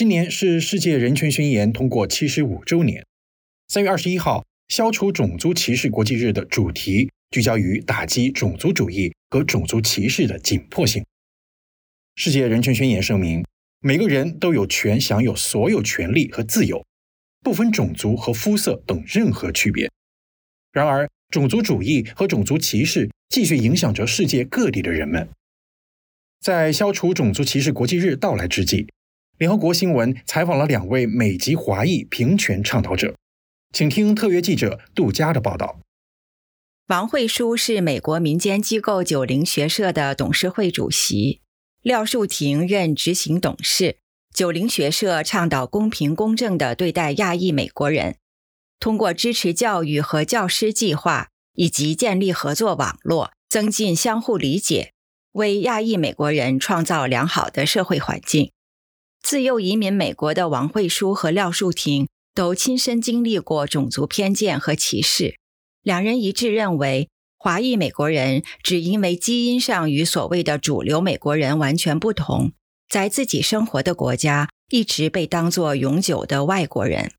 今年是世界人权宣言通过七十五周年。三月二十一号，消除种族歧视国际日的主题聚焦于打击种族主义和种族歧视的紧迫性。世界人权宣言声明，每个人都有权享有所有权利和自由，不分种族和肤色等任何区别。然而，种族主义和种族歧视继续影响着世界各地的人们。在消除种族歧视国际日到来之际，联合国新闻采访了两位美籍华裔平权倡导者，请听特约记者杜佳的报道。王慧书是美国民间机构九零学社的董事会主席，廖树庭任执行董事。九零学社倡导公平公正的对待亚裔美国人，通过支持教育和教师计划，以及建立合作网络，增进相互理解。为亚裔美国人创造良好的社会环境。自幼移民美国的王慧书和廖树庭都亲身经历过种族偏见和歧视。两人一致认为，华裔美国人只因为基因上与所谓的主流美国人完全不同，在自己生活的国家一直被当作永久的外国人。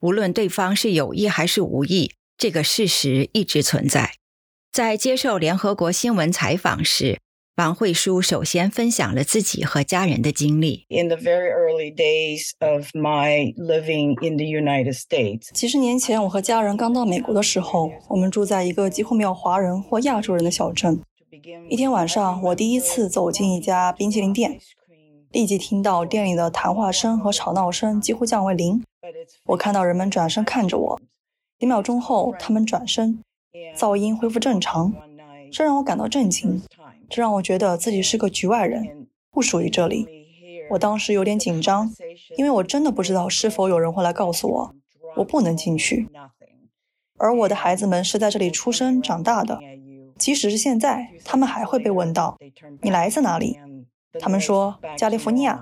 无论对方是有意还是无意，这个事实一直存在。在接受联合国新闻采访时。王慧书首先分享了自己和家人的经历。In the very early days of my living in the United States，几十年前，我和家人刚到美国的时候，我们住在一个几乎没有华人或亚洲人的小镇。一天晚上，我第一次走进一家冰淇淋店，立即听到店里的谈话声和吵闹声几乎降为零。我看到人们转身看着我，几秒钟后，他们转身，噪音恢复正常，这让我感到震惊。这让我觉得自己是个局外人，不属于这里。我当时有点紧张，因为我真的不知道是否有人会来告诉我，我不能进去。而我的孩子们是在这里出生长大的，即使是现在，他们还会被问到：“你来自哪里？”他们说：“加利福尼亚。”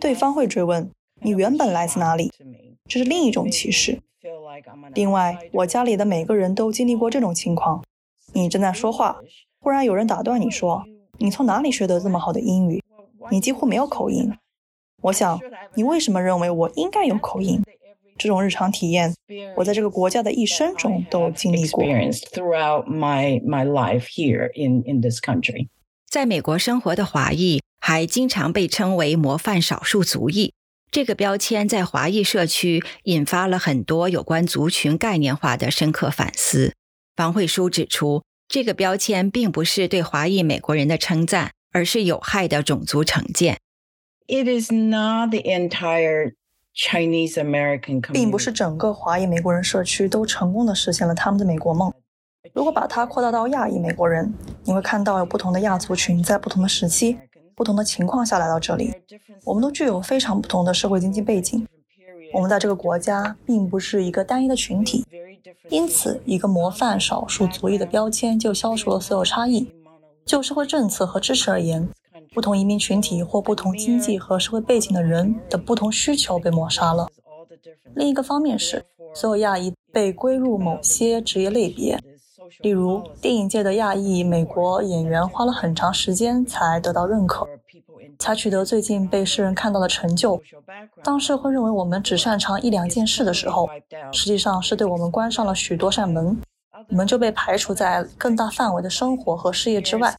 对方会追问：“你原本来自哪里？”这是另一种歧视。另外，我家里的每个人都经历过这种情况。你正在说话。忽然有人打断你说：“你从哪里学得这么好的英语？你几乎没有口音。”我想，你为什么认为我应该有口音？这种日常体验，我在这个国家的一生中都经历过。在美国生活的华裔还经常被称为“模范少数族裔”，这个标签在华裔社区引发了很多有关族群概念化的深刻反思。王慧书指出。这个标签并不是对华裔美国人的称赞，而是有害的种族成见。It is not the entire Chinese American，并不是整个华裔美国人社区都成功的实现了他们的美国梦。如果把它扩大到亚裔美国人，你会看到有不同的亚族群在不同的时期、不同的情况下来到这里。我们都具有非常不同的社会经济背景。我们在这个国家并不是一个单一的群体。因此，一个模范少数族裔的标签就消除了所有差异。就社会政策和支持而言，不同移民群体或不同经济和社会背景的人的不同需求被抹杀了。另一个方面是，所有亚裔被归入某些职业类别，例如电影界的亚裔美国演员花了很长时间才得到认可。才取得最近被世人看到的成就。当社会认为我们只擅长一两件事的时候，实际上是对我们关上了许多扇门，我们就被排除在更大范围的生活和事业之外。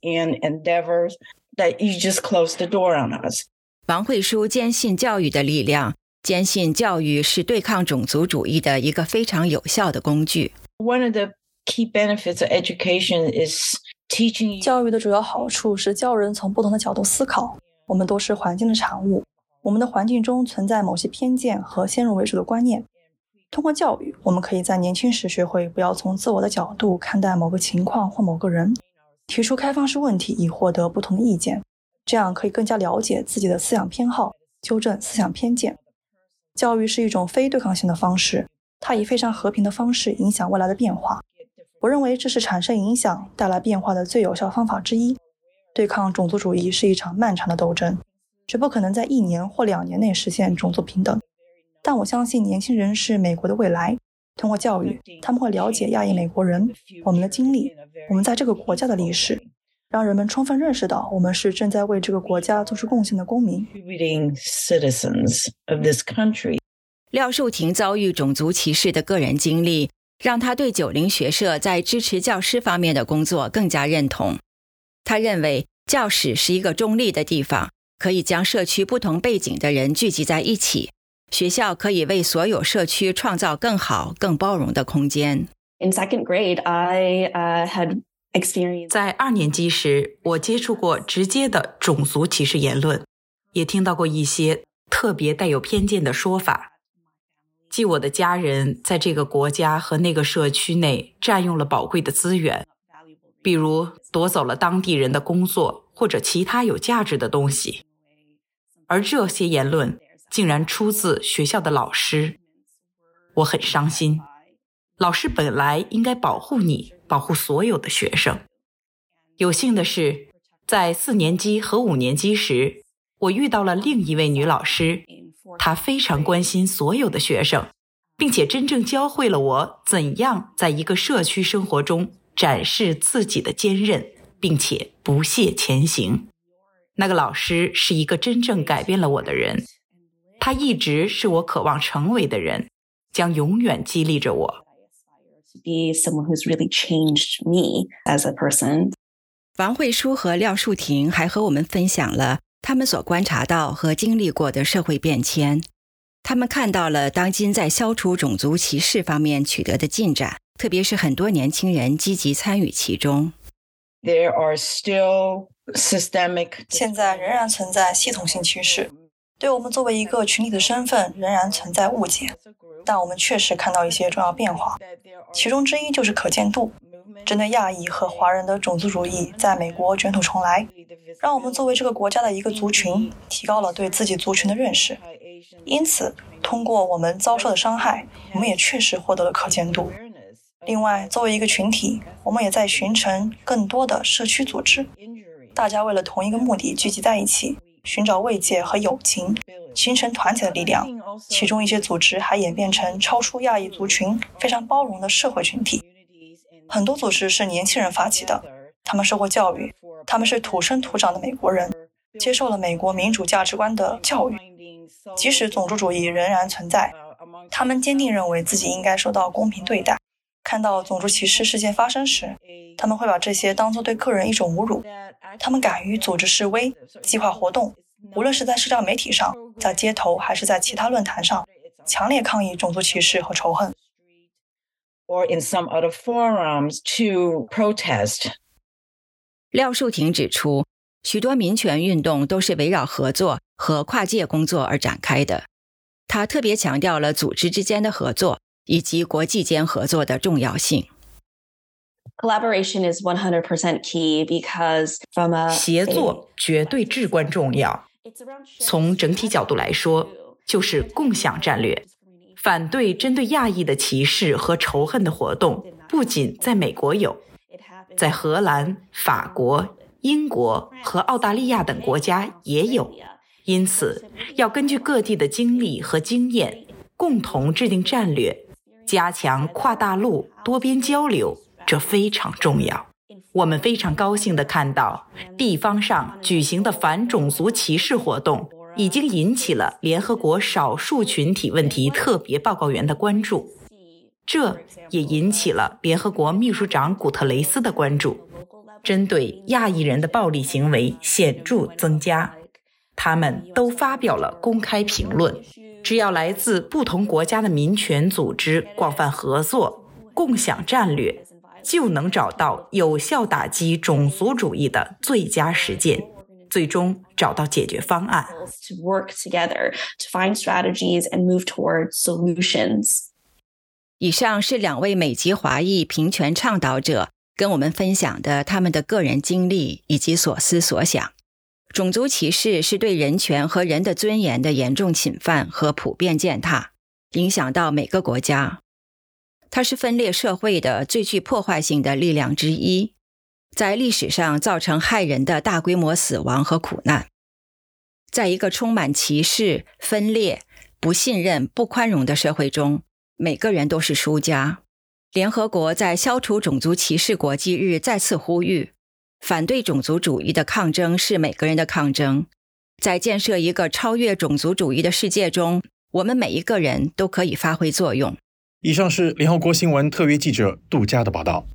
王慧书坚信教育的力量，坚信教育是对抗种族主义的一个非常有效的工具。One of the key benefits of education is teaching. 教育的主要好处是教人从不同的角度思考。我们都是环境的产物，我们的环境中存在某些偏见和先入为主的观念。通过教育，我们可以在年轻时学会不要从自我的角度看待某个情况或某个人，提出开放式问题以获得不同的意见，这样可以更加了解自己的思想偏好，纠正思想偏见。教育是一种非对抗性的方式，它以非常和平的方式影响未来的变化。我认为这是产生影响、带来变化的最有效方法之一。对抗种族主义是一场漫长的斗争，绝不可能在一年或两年内实现种族平等。但我相信年轻人是美国的未来。通过教育，他们会了解亚裔美国人、我们的经历、我们在这个国家的历史。让人们充分认识到我们是正在为这个国家做出贡献的公民。廖树庭遭遇种族歧视的个人经历，让他对九零学社在支持教师方面的工作更加认同。他认为教室是一个中立的地方，可以将社区不同背景的人聚集在一起。学校可以为所有社区创造更好、更包容的空间。In second grade, I had experienced. 在二年级时，我接触过直接的种族歧视言论，也听到过一些特别带有偏见的说法。即我的家人在这个国家和那个社区内占用了宝贵的资源，比如夺走了当地人的工作或者其他有价值的东西，而这些言论竟然出自学校的老师，我很伤心。老师本来应该保护你，保护所有的学生。有幸的是，在四年级和五年级时，我遇到了另一位女老师。她非常关心所有的学生，并且真正教会了我怎样在一个社区生活中展示自己的坚韧，并且不懈前行。那个老师是一个真正改变了我的人，他一直是我渴望成为的人，将永远激励着我。Be someone who's really changed me as a person。王慧书和廖树婷还和我们分享了。他们所观察到和经历过的社会变迁，他们看到了当今在消除种族歧视方面取得的进展，特别是很多年轻人积极参与其中。There are still systemic，现在仍然存在系统性趋势，对我们作为一个群体的身份仍然存在误解，但我们确实看到一些重要变化，其中之一就是可见度。针对亚裔和华人的种族主义在美国卷土重来，让我们作为这个国家的一个族群提高了对自己族群的认识。因此，通过我们遭受的伤害，我们也确实获得了可见度。另外，作为一个群体，我们也在形成更多的社区组织，大家为了同一个目的聚集在一起，寻找慰藉和友情，形成团结的力量。其中一些组织还演变成超出亚裔族群、非常包容的社会群体。很多组织是年轻人发起的，他们受过教育，他们是土生土长的美国人，接受了美国民主价值观的教育。即使种族主义仍然存在，他们坚定认为自己应该受到公平对待。看到种族歧视事件发生时，他们会把这些当作对个人一种侮辱。他们敢于组织示威、计划活动，无论是在社交媒体上、在街头还是在其他论坛上，强烈抗议种族歧视和仇恨。or in some other forums to protest. 廖树庭指出，许多民权运动都是围绕合作和跨界工作而展开的。他特别强调了组织之间的合作以及国际间合作的重要性。Collaboration is one hundred percent key because from a 协作绝对至关重要。从整体角度来说，就是共享战略。反对针对亚裔的歧视和仇恨的活动，不仅在美国有，在荷兰、法国、英国和澳大利亚等国家也有。因此，要根据各地的经历和经验，共同制定战略，加强跨大陆多边交流，这非常重要。我们非常高兴地看到地方上举行的反种族歧视活动。已经引起了联合国少数群体问题特别报告员的关注，这也引起了联合国秘书长古特雷斯的关注。针对亚裔人的暴力行为显著增加，他们都发表了公开评论。只要来自不同国家的民权组织广泛合作、共享战略，就能找到有效打击种族主义的最佳实践。最终找到解决方案。To work together to find strategies and move towards solutions。以上是两位美籍华裔平权倡导者跟我们分享的他们的个人经历以及所思所想。种族歧视是对人权和人的尊严的严重侵犯和普遍践踏，影响到每个国家。它是分裂社会的最具破坏性的力量之一。在历史上造成害人的大规模死亡和苦难，在一个充满歧视、分裂、不信任、不宽容的社会中，每个人都是输家。联合国在消除种族歧视国际日再次呼吁：反对种族主义的抗争是每个人的抗争。在建设一个超越种族主义的世界中，我们每一个人都可以发挥作用。以上是联合国新闻特约记者杜佳的报道。